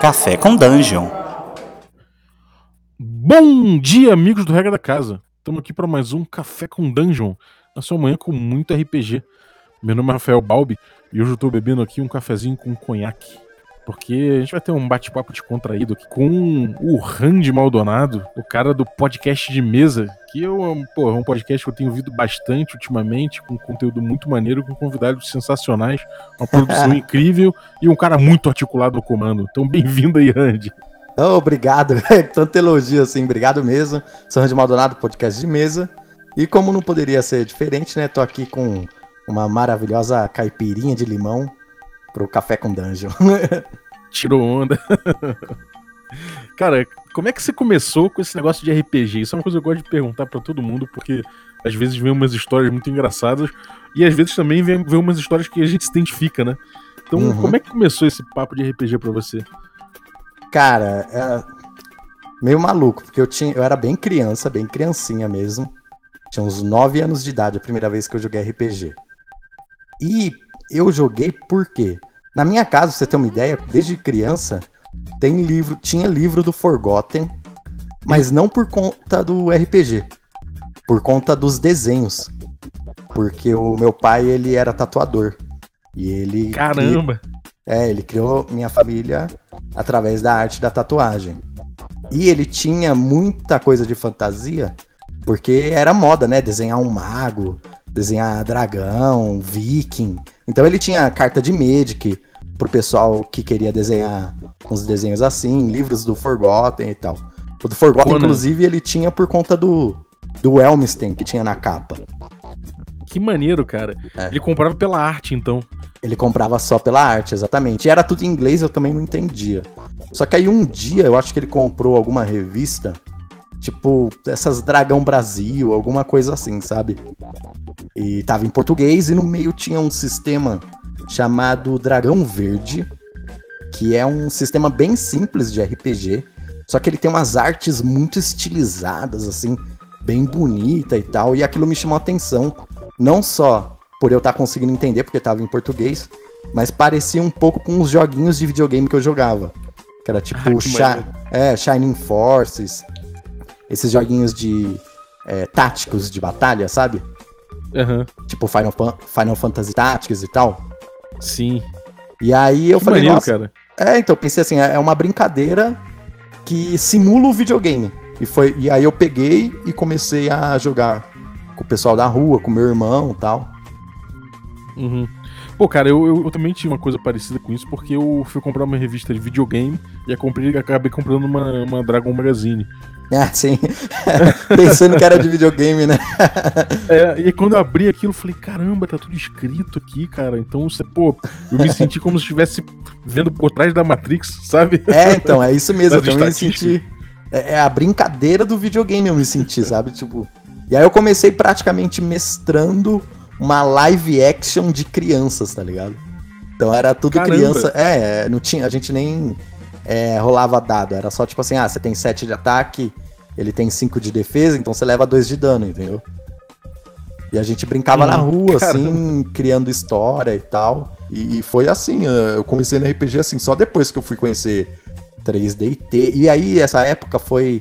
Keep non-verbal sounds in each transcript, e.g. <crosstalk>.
Café com Dungeon. Bom dia, amigos do Regra da Casa. Estamos aqui para mais um Café com Dungeon, na sua manhã com muito RPG. Meu nome é Rafael Balbi e hoje eu estou bebendo aqui um cafezinho com conhaque. Porque a gente vai ter um bate-papo descontraído aqui com o Randy Maldonado, o cara do podcast de mesa, que eu, pô, é um podcast que eu tenho ouvido bastante ultimamente, com conteúdo muito maneiro, com convidados sensacionais, uma produção <laughs> incrível e um cara muito articulado no comando. Então, bem-vindo aí, Randy. Oh, obrigado, <laughs> tanto elogio assim, obrigado mesmo. Sou Randy Maldonado, podcast de mesa. E como não poderia ser diferente, né? Tô aqui com uma maravilhosa caipirinha de limão pro café com dungeon. <laughs> Tirou onda. Cara, como é que você começou com esse negócio de RPG? Isso é uma coisa que eu gosto de perguntar para todo mundo, porque às vezes vem umas histórias muito engraçadas e às vezes também vem, vem umas histórias que a gente se identifica, né? Então, uhum. como é que começou esse papo de RPG para você? Cara, é meio maluco, porque eu tinha, eu era bem criança, bem criancinha mesmo. Tinha uns 9 anos de idade a primeira vez que eu joguei RPG. E eu joguei por quê? Na minha casa, pra você ter uma ideia, desde criança, tem livro, tinha livro do Forgotten, mas não por conta do RPG, por conta dos desenhos. Porque o meu pai, ele era tatuador. E ele Caramba. é, ele criou minha família através da arte da tatuagem. E ele tinha muita coisa de fantasia, porque era moda, né? Desenhar um mago, desenhar dragão, viking. Então ele tinha carta de Magic pro pessoal que queria desenhar uns desenhos assim, livros do Forgotten e tal. O do Forgotten, Conan. inclusive, ele tinha por conta do, do Elmstein que tinha na capa. Que maneiro, cara. É. Ele comprava pela arte, então. Ele comprava só pela arte, exatamente. E era tudo em inglês, eu também não entendia. Só que aí um dia, eu acho que ele comprou alguma revista Tipo, essas Dragão Brasil, alguma coisa assim, sabe? E tava em português e no meio tinha um sistema chamado Dragão Verde, que é um sistema bem simples de RPG, só que ele tem umas artes muito estilizadas, assim, bem bonita e tal, e aquilo me chamou a atenção, não só por eu estar tá conseguindo entender, porque tava em português, mas parecia um pouco com os joguinhos de videogame que eu jogava. Que era tipo ah, que é, Shining Forces, esses joguinhos de é, táticos de batalha, sabe? Uhum. Tipo Final, Final Fantasy Tactics e tal. Sim. E aí eu que falei, maneiro, nossa, cara. É, então pensei assim, é, é uma brincadeira que simula o videogame. E, foi, e aí eu peguei e comecei a jogar com o pessoal da rua, com meu irmão e tal. Uhum. Pô, cara, eu, eu, eu, também tinha uma coisa parecida com isso, porque eu fui comprar uma revista de videogame e comprei, acabei comprando uma, uma Dragon Magazine. <laughs> Ah, sim. <laughs> Pensando que era de videogame, né? é, e quando eu abri aquilo, eu falei, caramba, tá tudo escrito aqui, cara. Então, você, pô, eu me senti como se estivesse vendo por trás da Matrix, sabe? É, então, é isso mesmo. eu também me senti. É, é a brincadeira do videogame, eu me senti, sabe? Tipo. E aí eu comecei praticamente mestrando uma live action de crianças, tá ligado? Então era tudo Caramba. criança. É, não tinha, a gente nem é, rolava dado. Era só tipo assim, ah, você tem 7 de ataque, ele tem 5 de defesa, então você leva 2 de dano, entendeu? E a gente brincava hum, na rua, caramba. assim, criando história e tal. E, e, foi assim, eu comecei no RPG assim, só depois que eu fui conhecer 3D e T. E aí, essa época foi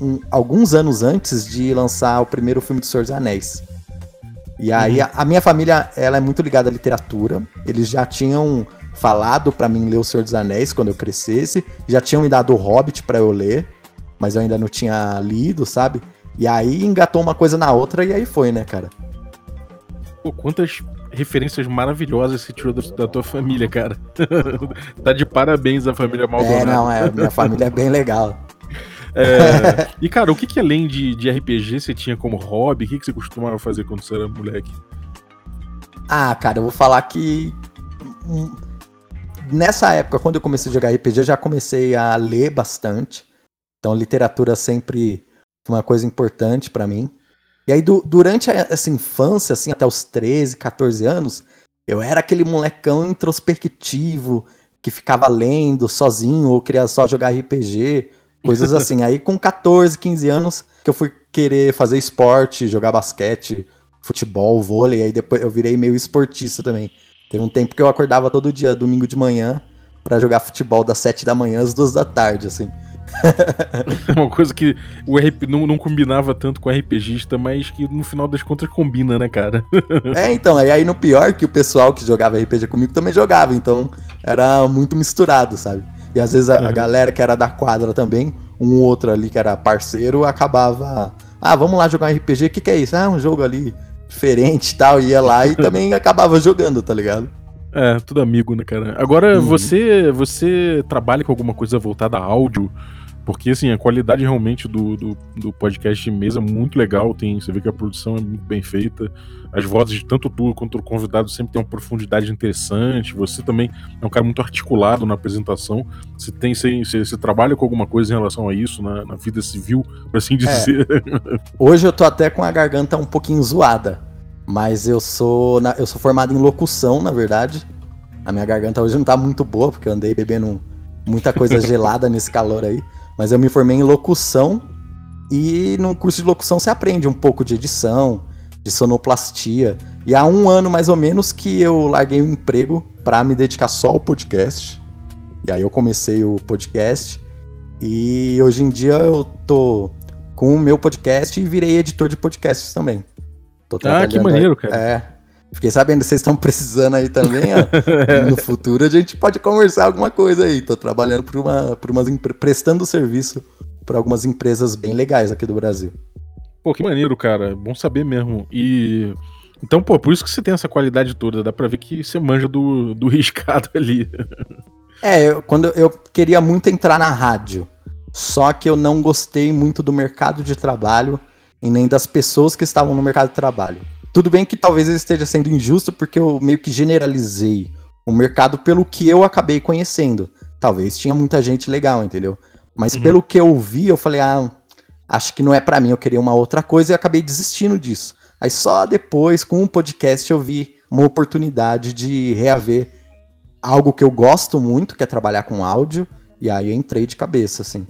um, alguns anos antes de lançar o primeiro filme do Senhor dos Anéis. E aí, uhum. a, a, minha família, ela é muito ligada à literatura. Eles já tinham falado para mim ler O Senhor dos Anéis quando eu crescesse. Já tinham me dado o Hobbit para eu ler, mas eu ainda não tinha lido, sabe? E aí engatou uma coisa na outra e aí foi, né, cara? Pô, quantas referências maravilhosas você tirou da, tua família, cara. <laughs> tá de parabéns a família Maldonado. É, não, é, minha família é bem legal. É, e, cara, o que, que além de, de RPG você tinha como hobby? O que, que você costumava fazer quando você era moleque? Ah, cara, eu vou falar que nessa época, quando eu comecei a jogar RPG, eu já comecei a ler bastante. Então, literatura sempre foi uma coisa importante para mim. E aí, do, durante essa infância, assim, até os 13, 14 anos, eu era aquele molecão introspectivo que ficava lendo sozinho ou queria só jogar RPG, coisas <laughs> assim. aí, com 14, 15 anos, que eu fui querer fazer esporte, jogar basquete, futebol, vôlei, aí depois eu virei meio esportista também. Teve um tempo que eu acordava todo dia, domingo de manhã, para jogar futebol das 7 da manhã às 2 da tarde, assim. <laughs> Uma coisa que o RP não, não combinava tanto com o RPGista, mas que no final das contas combina, né, cara? <laughs> é, então, e aí no pior que o pessoal que jogava RPG comigo também jogava, então era muito misturado, sabe? E às vezes a, a galera que era da quadra também, um outro ali que era parceiro, acabava. Ah, vamos lá jogar um RPG, o que, que é isso? Ah, um jogo ali diferente e tal, ia lá e <laughs> também acabava jogando, tá ligado? É, tudo amigo, né, cara? Agora, uhum. você você trabalha com alguma coisa voltada a áudio? Porque, assim, a qualidade realmente do, do, do, podcast de mesa é muito legal. Tem, você vê que a produção é muito bem feita. As vozes de tanto tu quanto o convidado sempre tem uma profundidade interessante. Você também é um cara muito articulado na apresentação. Você tem, você, você, você trabalha com alguma coisa em relação a isso na, na vida civil, por assim é. dizer. É. Hoje eu tô até com a garganta um pouquinho zoada. Mas eu sou, na, eu sou formado em locução, na verdade. A minha garganta hoje não tá muito boa, porque eu andei bebendo muita coisa <laughs> gelada nesse calor aí. Mas eu me formei em locução e no curso de locução você aprende um pouco de edição, de sonoplastia. E há um ano mais ou menos que eu larguei o um emprego para me dedicar só ao podcast. E aí eu comecei o podcast e hoje em dia eu tô com o meu podcast e virei editor de podcasts também. ah, que maneiro, cara. É, Fiquei sabendo, vocês estão precisando aí também, ó. <laughs> no futuro a gente pode conversar alguma coisa aí. Tô trabalhando por, uma, por umas prestando serviço para algumas empresas bem legais aqui do Brasil. Pô, que maneiro, cara. Bom saber mesmo. E então, pô, por isso que você tem essa qualidade toda, dá pra ver que você manja do, do <laughs> riscado ali. É, eu, quando eu queria muito entrar na rádio, só que eu não gostei muito do mercado de trabalho e nem das pessoas que estavam no mercado de trabalho. Tudo bem que talvez eu esteja sendo injusto porque eu meio que generalizei o mercado pelo que eu acabei conhecendo. Talvez tinha muita gente legal, entendeu? Mas uhum. pelo que eu vi, eu falei, ah, acho que não é para mim, eu queria uma outra coisa e acabei desistindo disso. Aí só depois, com o um podcast, eu vi uma oportunidade de reaver algo que eu gosto muito, que é trabalhar com áudio, e aí eu entrei de cabeça, assim.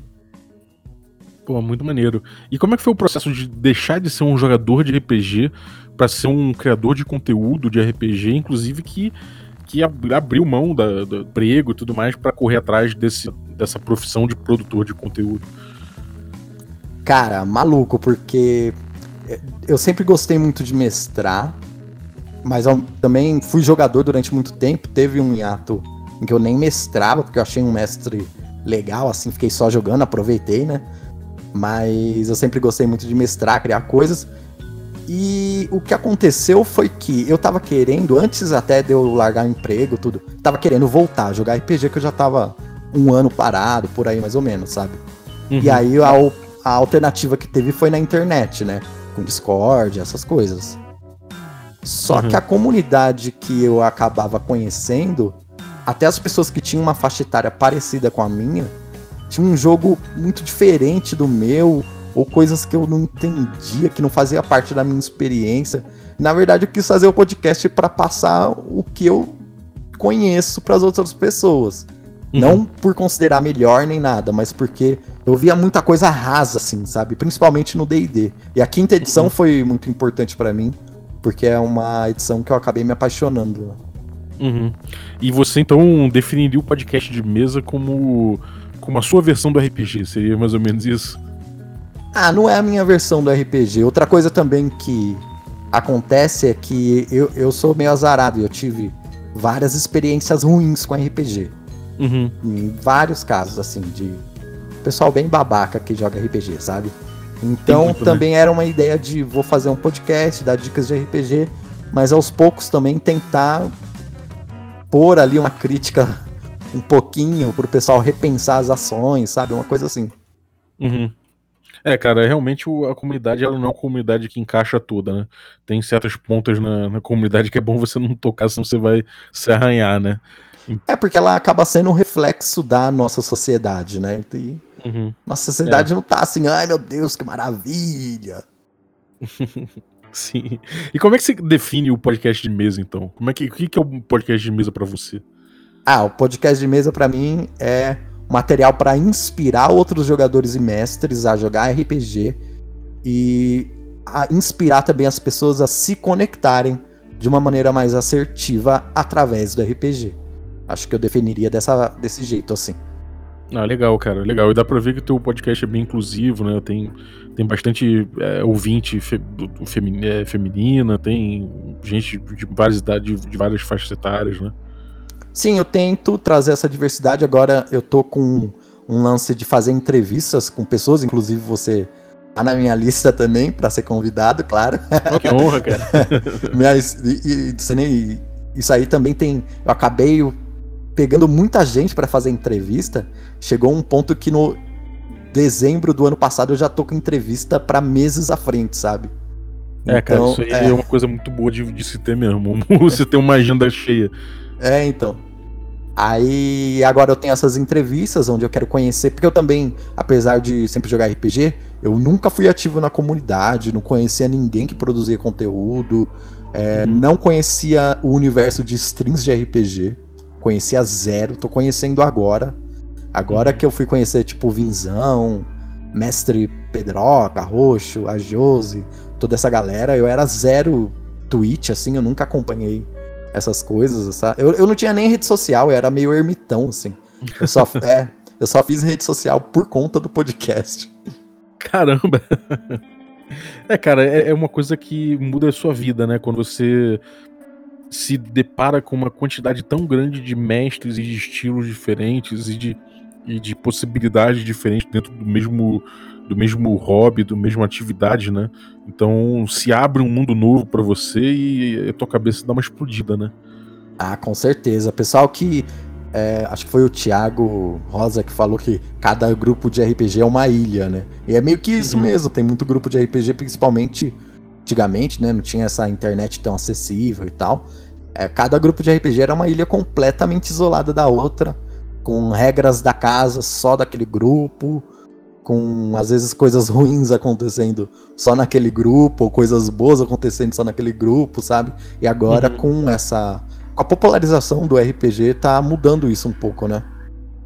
Pô, muito maneiro. E como é que foi o processo de deixar de ser um jogador de RPG para ser um criador de conteúdo de RPG, inclusive que, que abriu mão da, do emprego e tudo mais para correr atrás desse, dessa profissão de produtor de conteúdo? Cara, maluco, porque eu sempre gostei muito de mestrar, mas também fui jogador durante muito tempo. Teve um hiato em que eu nem mestrava, porque eu achei um mestre legal, assim, fiquei só jogando, aproveitei, né? Mas eu sempre gostei muito de mestrar, criar coisas. E o que aconteceu foi que eu tava querendo, antes até de eu largar o emprego, tudo, tava querendo voltar a jogar RPG que eu já tava um ano parado, por aí mais ou menos, sabe? Uhum. E aí a, a alternativa que teve foi na internet, né? Com Discord, essas coisas. Só uhum. que a comunidade que eu acabava conhecendo, até as pessoas que tinham uma faixa etária parecida com a minha, tinha um jogo muito diferente do meu, ou coisas que eu não entendia, que não fazia parte da minha experiência. Na verdade, eu quis fazer o podcast para passar o que eu conheço para as outras pessoas. Uhum. Não por considerar melhor nem nada, mas porque eu via muita coisa rasa, assim, sabe? Principalmente no DD. E a quinta edição uhum. foi muito importante para mim, porque é uma edição que eu acabei me apaixonando. Uhum. E você então definiria o podcast de mesa como, como a sua versão do RPG? Seria mais ou menos isso? Ah, não é a minha versão do RPG. Outra coisa também que acontece é que eu, eu sou meio azarado. Eu tive várias experiências ruins com RPG. Uhum. Em vários casos, assim, de pessoal bem babaca que joga RPG, sabe? Então muito, também né? era uma ideia de vou fazer um podcast, dar dicas de RPG, mas aos poucos também tentar pôr ali uma crítica <laughs> um pouquinho pro pessoal repensar as ações, sabe? Uma coisa assim. Uhum. É, cara, realmente a comunidade ela não é uma comunidade que encaixa toda, né? Tem certas pontas na, na comunidade que é bom você não tocar, senão você vai se arranhar, né? É porque ela acaba sendo um reflexo da nossa sociedade, né? E uhum. Nossa sociedade é. não tá assim, ai meu Deus, que maravilha. <laughs> Sim. E como é que você define o podcast de mesa, então? Como é que, o que é um podcast de mesa para você? Ah, o podcast de mesa para mim é material para inspirar outros jogadores e mestres a jogar RPG e a inspirar também as pessoas a se conectarem de uma maneira mais assertiva através do RPG. Acho que eu definiria dessa, desse jeito, assim. Ah, legal, cara, legal. E dá pra ver que o teu podcast é bem inclusivo, né? Tem, tem bastante é, ouvinte fe, é, feminina, tem gente de várias idades, de várias faixas etárias, né? Sim, eu tento trazer essa diversidade. Agora eu tô com um lance de fazer entrevistas com pessoas, inclusive você tá na minha lista também para ser convidado, claro. Oh, que honra, cara. <laughs> Mas e, e, isso aí também tem. Eu acabei pegando muita gente para fazer entrevista. Chegou um ponto que no dezembro do ano passado eu já tô com entrevista para meses à frente, sabe? É, cara, então, isso aí é... é... uma coisa muito boa de, de se ter mesmo. <laughs> Você ter uma agenda cheia. É, então. Aí agora eu tenho essas entrevistas onde eu quero conhecer, porque eu também, apesar de sempre jogar RPG, eu nunca fui ativo na comunidade, não conhecia ninguém que produzia conteúdo, é, uhum. não conhecia o universo de strings de RPG, conhecia zero, tô conhecendo agora. Agora uhum. que eu fui conhecer, tipo, Vinzão, Mestre Pedroca, Roxo, a Jose, toda essa galera, eu era zero Twitch, assim, eu nunca acompanhei essas coisas, sabe? Eu, eu não tinha nem rede social, eu era meio ermitão, assim. Eu só, <laughs> é, eu só fiz rede social por conta do podcast. Caramba! É, cara, é, é uma coisa que muda a sua vida, né? Quando você se depara com uma quantidade tão grande de mestres e de estilos diferentes e de, e de possibilidades diferentes dentro do mesmo do mesmo hobby, do mesmo atividade, né? Então se abre um mundo novo para você e a tua cabeça dá uma explodida, né? Ah, com certeza. Pessoal que é, acho que foi o Thiago Rosa que falou que cada grupo de RPG é uma ilha, né? E é meio que isso uhum. mesmo. Tem muito grupo de RPG, principalmente antigamente, né? Não tinha essa internet tão acessível e tal. É, cada grupo de RPG era uma ilha completamente isolada da outra, com regras da casa só daquele grupo com às vezes coisas ruins acontecendo só naquele grupo, ou coisas boas acontecendo só naquele grupo, sabe? E agora uhum. com essa. Com a popularização do RPG tá mudando isso um pouco, né?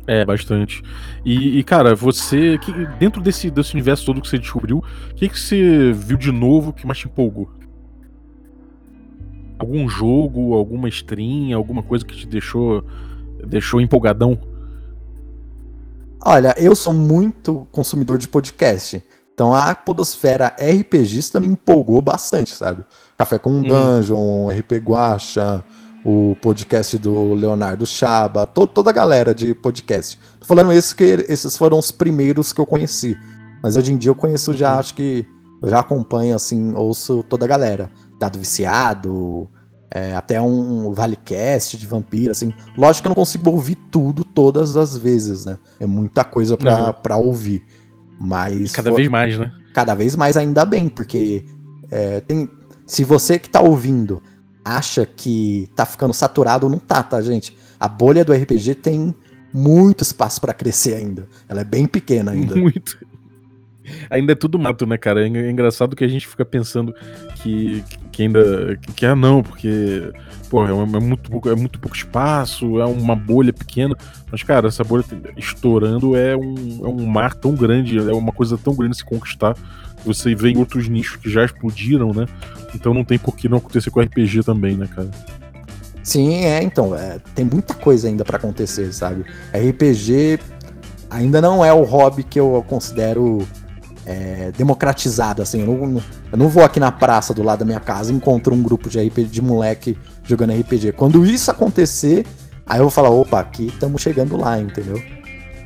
É, bastante. E, e, cara, você. Que, dentro desse, desse universo todo que você descobriu, o que, que você viu de novo que mais te empolgou? Algum jogo, alguma stream, alguma coisa que te deixou, deixou empolgadão? Olha, eu sou muito consumidor de podcast. Então a Podosfera RPGista me empolgou bastante, sabe? Café com hum. Dungeon, RP Guacha, o podcast do Leonardo Chaba, to toda a galera de podcast. Tô falando isso que esses foram os primeiros que eu conheci. Mas hoje em dia eu conheço já, uhum. acho que eu já acompanho, assim, ouço toda a galera. Dado Viciado, é, até um Valecast de vampiro, assim. Lógico que eu não consigo ouvir tudo todas as vezes, né? É muita coisa pra, uhum. Pra ouvir. Mas. Cada for... vez mais, né? Cada vez mais, ainda bem, porque é, tem. Se você que tá ouvindo acha que tá ficando saturado, não tá, tá, gente? A bolha do RPG tem muito espaço para crescer ainda. Ela é bem pequena ainda. Muito. Ainda é tudo mato, né, cara? É engraçado que a gente fica pensando que, que ainda. Que, ah, não, porque. Pô, é, é, muito pouco, é muito pouco espaço, é uma bolha pequena. Mas, cara, essa bolha estourando é um, é um mar tão grande, é uma coisa tão grande se conquistar. Você vê em outros nichos que já explodiram, né? Então não tem por que não acontecer com RPG também, né, cara? Sim, é, então, é, tem muita coisa ainda para acontecer, sabe? RPG ainda não é o hobby que eu considero é, democratizado, assim. Eu não, eu não vou aqui na praça do lado da minha casa e encontro um grupo de RPG de moleque jogando RPG. Quando isso acontecer, aí eu vou falar, opa, aqui estamos chegando lá, entendeu?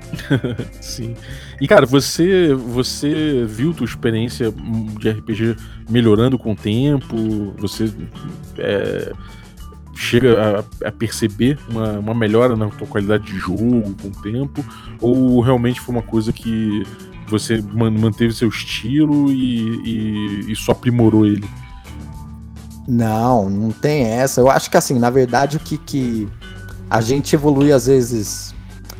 <laughs> Sim. E cara, você você viu tua experiência de RPG melhorando com o tempo? Você é, chega a, a perceber uma, uma, melhora na tua qualidade de jogo com o tempo? Ou realmente foi uma coisa que você manteve seu estilo e, e, e só aprimorou ele? Não, não tem essa. Eu acho que assim, na verdade, o que, que a gente evolui às vezes.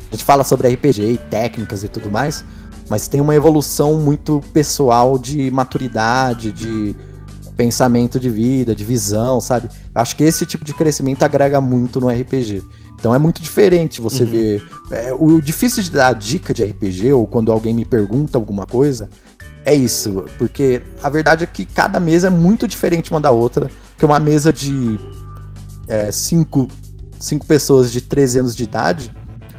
A gente fala sobre RPG e técnicas e tudo mais, mas tem uma evolução muito pessoal de maturidade, de pensamento de vida, de visão, sabe? Acho que esse tipo de crescimento agrega muito no RPG. Então é muito diferente você uhum. ver. É, o difícil de dar dica de RPG, ou quando alguém me pergunta alguma coisa, é isso. Porque a verdade é que cada mesa é muito diferente uma da outra. Que uma mesa de é, cinco cinco pessoas de 13 anos de idade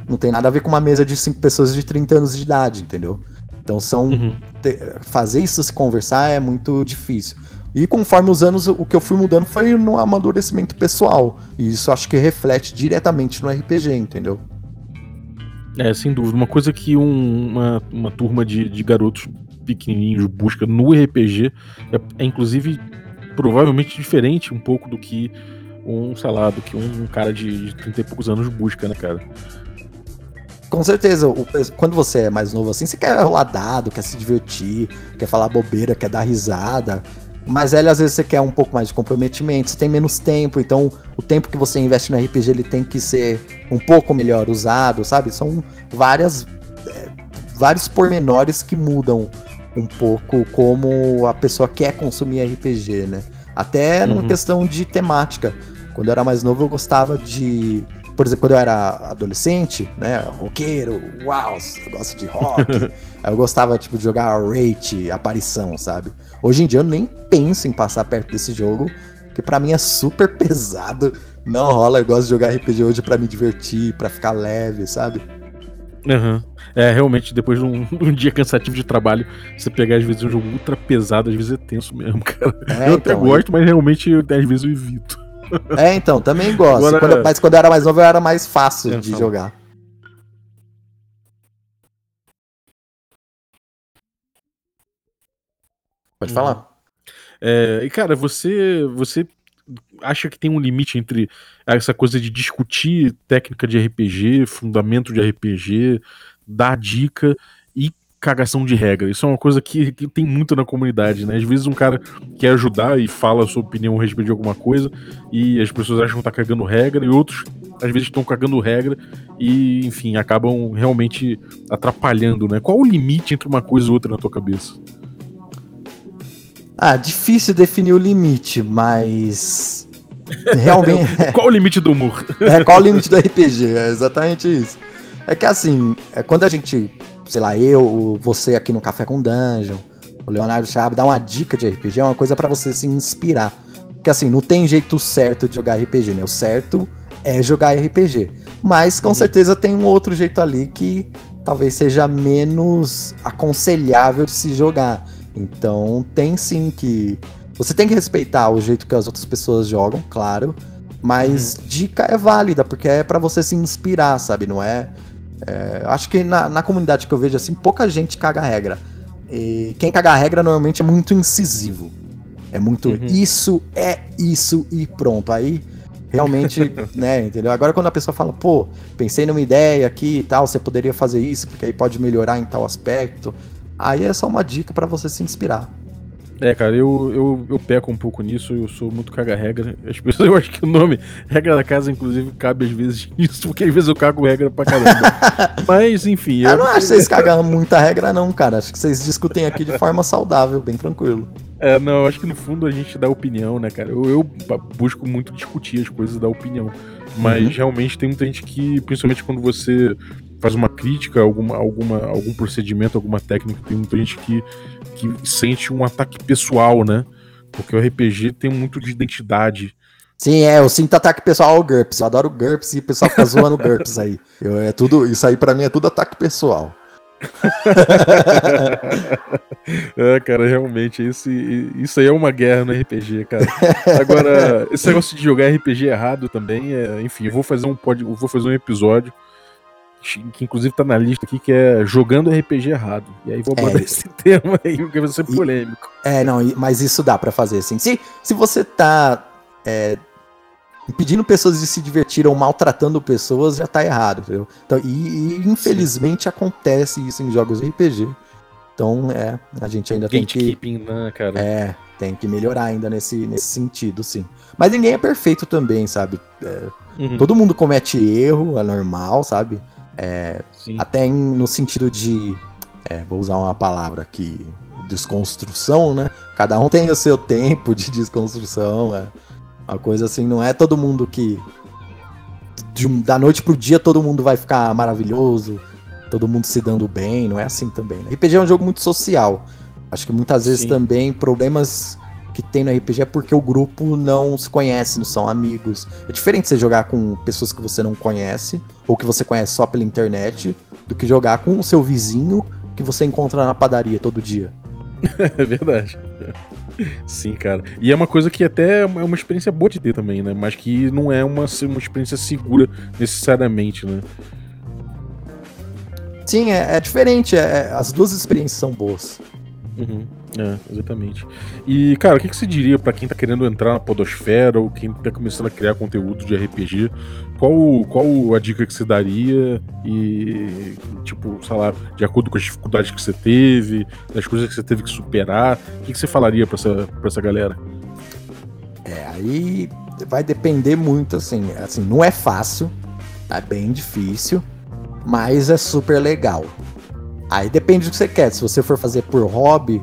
não tem nada a ver com uma mesa de cinco pessoas de 30 anos de idade, entendeu? Então são. Uhum. Te, fazer isso se conversar é muito difícil. E conforme os anos, o que eu fui mudando foi no amadurecimento pessoal. E isso acho que reflete diretamente no RPG, entendeu? É, sem dúvida. Uma coisa que um, uma, uma turma de, de garotos pequenininhos busca no RPG é, é, inclusive provavelmente diferente um pouco do que um, sei lá, do que um, um cara de, de 30 e poucos anos busca, né, cara? Com certeza, quando você é mais novo assim, você quer rolar dado, quer se divertir, quer falar bobeira, quer dar risada. Mas velho, às vezes você quer um pouco mais de comprometimento, você tem menos tempo, então o tempo que você investe no RPG ele tem que ser um pouco melhor usado, sabe? São várias é, vários pormenores que mudam um pouco como a pessoa quer consumir RPG, né? Até uhum. numa questão de temática. Quando eu era mais novo, eu gostava de por exemplo, quando eu era adolescente, né, roqueiro, uau, eu gosto de rock. <laughs> eu gostava, tipo, de jogar rate, aparição, sabe? Hoje em dia eu nem penso em passar perto desse jogo, que para mim é super <laughs> pesado. Não rola, eu gosto de jogar RPG hoje para me divertir, para ficar leve, sabe? Uhum. É, realmente, depois de um, <laughs> um, dia cansativo de trabalho, você pegar às vezes um jogo ultra pesado, às vezes é tenso mesmo, cara. É, eu então, até gosto, mas realmente às vezes eu evito. É, então, também gosto. Agora... Quando, mas quando eu era mais novo, eu era mais fácil é, de fala. jogar. Pode falar. Uhum. É, e cara, você, você acha que tem um limite entre essa coisa de discutir técnica de RPG, fundamento de RPG, dar dica cagação de regra. Isso é uma coisa que, que, tem muito na comunidade, né? Às vezes um cara quer ajudar e fala a sua opinião a respeito de alguma coisa e as pessoas acham que tá cagando regra e outros às vezes estão cagando regra e, enfim, acabam realmente atrapalhando, né? Qual o limite entre uma coisa e outra na tua cabeça? Ah, difícil definir o limite, mas <laughs> realmente qual o limite do humor? é, qual o limite do RPG? É exatamente isso. É que assim, é, quando a gente sei lá, eu, você aqui no Café com Dungeon, o Leonardo Chab, dá uma dica de RPG, é uma coisa para você se inspirar. Porque assim, não tem jeito certo de jogar RPG, né? O certo é jogar RPG. Mas com uhum. certeza tem um outro jeito ali que talvez seja menos aconselhável de se jogar. Então tem sim que. Você tem que respeitar o jeito que as outras pessoas jogam, claro. Mas uhum. dica é válida, porque é para você se inspirar, sabe? Não é é, acho que na, na, comunidade que eu vejo assim, pouca gente caga regra. E quem caga a regra normalmente é muito incisivo. É muito uhum. isso, é isso e pronto. Aí realmente, <laughs> né, entendeu? Agora quando a pessoa fala, pô, pensei numa ideia aqui e tal, você poderia fazer isso, porque aí pode melhorar em tal aspecto. Aí é só uma dica para você se inspirar. É, cara, eu, eu, eu peco um pouco nisso, eu sou muito caga-regra. As pessoas, <laughs> eu acho que o nome regra da casa, inclusive, cabe às vezes <laughs> nisso, porque às vezes eu cago regra pra caramba. <laughs> Mas, enfim. Eu, eu não acho que vocês cagam muita regra, não, cara. Acho que vocês discutem aqui de forma saudável, bem tranquilo. É, não, acho que no fundo a gente dá opinião, né, cara? Eu, eu busco muito discutir as coisas da opinião. Mas uhum. realmente tem muita gente que, principalmente quando você faz uma crítica a alguma, alguma, algum procedimento, alguma técnica, tem muita gente que que sente um ataque pessoal, né? Porque o RPG tem muito de identidade. Sim, é, eu sinto ataque pessoal ao GURPS. Eu adoro GURPS e o pessoal fica zoando GURPS aí. Eu, é tudo, isso aí para mim é tudo ataque pessoal. <laughs> é, cara, realmente, isso, isso aí é uma guerra no RPG, cara. Agora, esse negócio de jogar RPG errado também, é, enfim, eu vou fazer um pod, vou fazer um episódio que inclusive tá na lista aqui, que é jogando RPG errado. E aí vou botar é, esse <laughs> tema aí, porque vai ser polêmico. É, não, mas isso dá para fazer, assim. Se, se você tá é, impedindo pessoas de se divertir ou maltratando pessoas, já tá errado, entendeu? Então, e, e infelizmente Sim. acontece isso em jogos RPG. Então, é, a gente ainda tem que... Né, cara? É, tem que melhorar ainda nesse, nesse sentido, sim. Mas ninguém é perfeito também, sabe? É, uhum. Todo mundo comete erro, é normal, sabe? É, até em, no sentido de. É, vou usar uma palavra aqui. Desconstrução, né? Cada um tem o seu tempo de desconstrução. É uma coisa assim, não é todo mundo que. De, da noite pro dia todo mundo vai ficar maravilhoso, todo mundo se dando bem, não é assim também. Né? RPG é um jogo muito social. Acho que muitas vezes Sim. também problemas que tem no RPG é porque o grupo não se conhece, não são amigos. É diferente você jogar com pessoas que você não conhece, ou que você conhece só pela internet, do que jogar com o seu vizinho que você encontra na padaria todo dia. <laughs> é verdade. Sim, cara. E é uma coisa que até é uma experiência boa de ter também, né? Mas que não é uma, uma experiência segura necessariamente, né? Sim, é, é diferente. É, é as duas experiências são boas. Uhum. É, exatamente. E, cara, o que, que você diria para quem tá querendo entrar na podosfera ou quem tá começando a criar conteúdo de RPG? Qual, qual a dica que você daria e, tipo, sei lá, de acordo com as dificuldades que você teve, das coisas que você teve que superar, o que, que você falaria para essa, pra essa galera? É, aí vai depender muito, assim, assim, não é fácil, é bem difícil, mas é super legal. Aí depende do que você quer. Se você for fazer por hobby,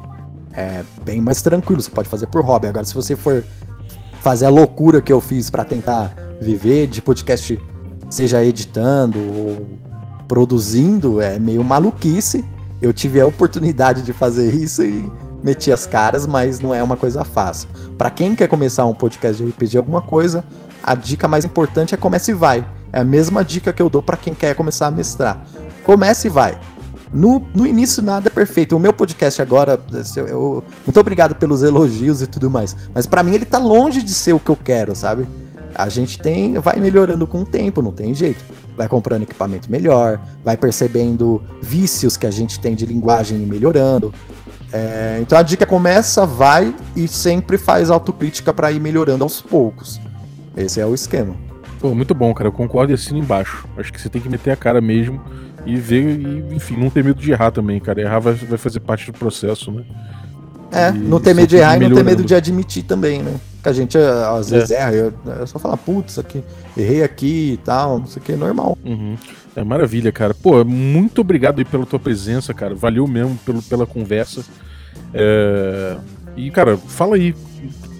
é bem mais tranquilo, você pode fazer por hobby. Agora, se você for fazer a loucura que eu fiz para tentar viver de podcast, seja editando ou produzindo, é meio maluquice. Eu tive a oportunidade de fazer isso e meti as caras, mas não é uma coisa fácil. Para quem quer começar um podcast de RPG alguma coisa, a dica mais importante é comece e vai. É a mesma dica que eu dou para quem quer começar a mestrar. Comece e vai. No, no início nada é perfeito. O meu podcast agora, eu, eu muito obrigado pelos elogios e tudo mais. Mas para mim ele tá longe de ser o que eu quero, sabe? A gente tem, vai melhorando com o tempo, não tem jeito. Vai comprando equipamento melhor, vai percebendo vícios que a gente tem de linguagem e melhorando. É, então a dica começa, vai e sempre faz autocrítica para ir melhorando aos poucos. Esse é o esquema. Pô, muito bom, cara. Eu concordo e assino embaixo. Acho que você tem que meter a cara mesmo e ver, e, enfim, não ter medo de errar também, cara. Errar vai, vai fazer parte do processo, né? É, e não ter medo de errar e não ter medo de admitir também, né? Que a gente às vezes é. erra, eu, eu só falar, putz, aqui, errei aqui e tal, não sei o que, é normal. Uhum. É maravilha, cara. Pô, muito obrigado aí pela tua presença, cara. Valeu mesmo pelo, pela conversa. É... E, cara, fala aí.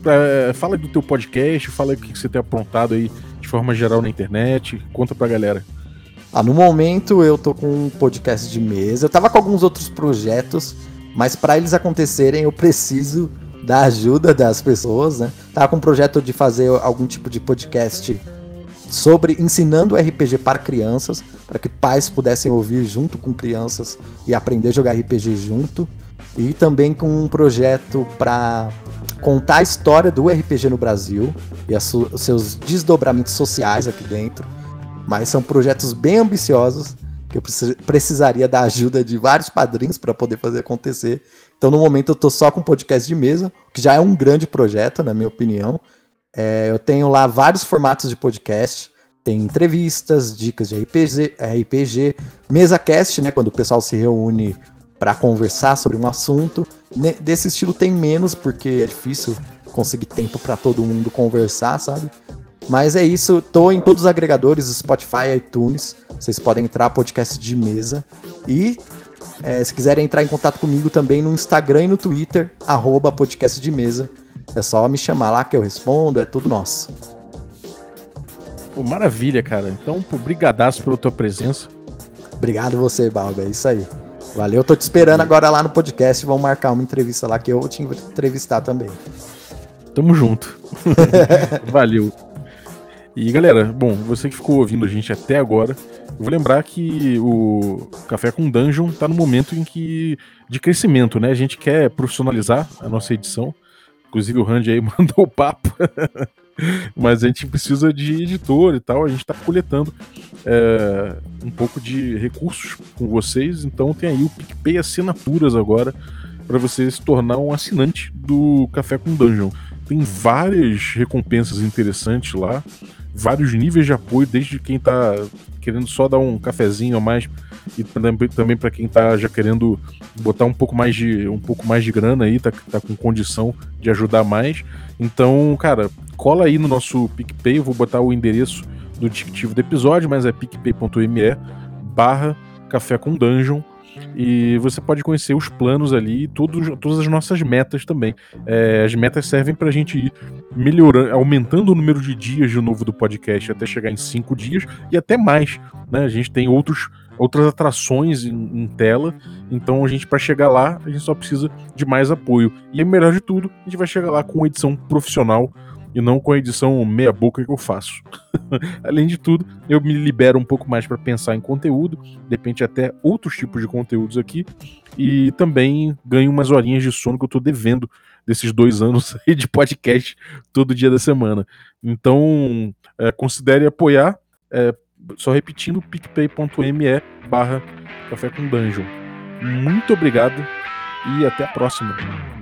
É, fala aí do teu podcast, fala aí o que você tem aprontado aí de forma geral na internet. Conta pra galera. Ah, no momento eu tô com um podcast de mesa. Eu tava com alguns outros projetos, mas para eles acontecerem eu preciso da ajuda das pessoas, né? Tava com um projeto de fazer algum tipo de podcast sobre ensinando RPG para crianças, para que pais pudessem ouvir junto com crianças e aprender a jogar RPG junto. E também com um projeto para contar a história do RPG no Brasil e os seus desdobramentos sociais aqui dentro. Mas são projetos bem ambiciosos que eu precisaria da ajuda de vários padrinhos para poder fazer acontecer. Então, no momento, eu estou só com podcast de mesa, que já é um grande projeto, na minha opinião. É, eu tenho lá vários formatos de podcast. Tem entrevistas, dicas de RPG, RPG mesa cast, né, quando o pessoal se reúne para conversar sobre um assunto. Desse estilo tem menos, porque é difícil conseguir tempo para todo mundo conversar, sabe? Mas é isso, tô em todos os agregadores, Spotify, iTunes. Vocês podem entrar, podcast de mesa. E é, se quiserem entrar em contato comigo também no Instagram e no Twitter, arroba podcast de mesa. É só me chamar lá que eu respondo, é tudo nosso. Pô, maravilha, cara. Então, brigadaço pela tua presença. Obrigado você, Balga, é isso aí. Valeu, tô te esperando agora lá no podcast. Vamos marcar uma entrevista lá que eu vou te entrevistar também. Tamo junto. <laughs> Valeu. E galera, bom, você que ficou ouvindo a gente até agora, eu vou lembrar que o Café com Dungeon tá no momento em que de crescimento, né? A gente quer profissionalizar a nossa edição. Inclusive o Randy aí <laughs> mandou o papo. Mas a gente precisa de editor e tal. A gente está coletando é, um pouco de recursos com vocês. Então tem aí o PicPay Assinaturas agora para você se tornar um assinante do Café com Dungeon. Tem várias recompensas interessantes lá vários níveis de apoio, desde quem tá querendo só dar um cafezinho a mais e também para quem tá já querendo botar um pouco mais de um pouco mais de grana aí, tá, tá com condição de ajudar mais. Então, cara, cola aí no nosso PicPay, eu vou botar o endereço do descritivo do episódio, mas é picpay.me barra café com dungeon e você pode conhecer os planos ali, tudo, todas as nossas metas também. É, as metas servem para a gente ir melhorando, aumentando o número de dias de novo do podcast até chegar em cinco dias e até mais. Né? A gente tem outros outras atrações em, em tela. Então a gente, para chegar lá, a gente só precisa de mais apoio. E melhor de tudo, a gente vai chegar lá com uma edição profissional e não com a edição meia boca que eu faço. <laughs> Além de tudo, eu me libero um pouco mais para pensar em conteúdo, depende até outros tipos de conteúdos aqui, e também ganho umas horinhas de sono que eu tô devendo desses dois anos <laughs> de podcast todo dia da semana. Então, é, considere apoiar, é, só repetindo, picpay.me barra café com dungeon. Muito obrigado e até a próxima.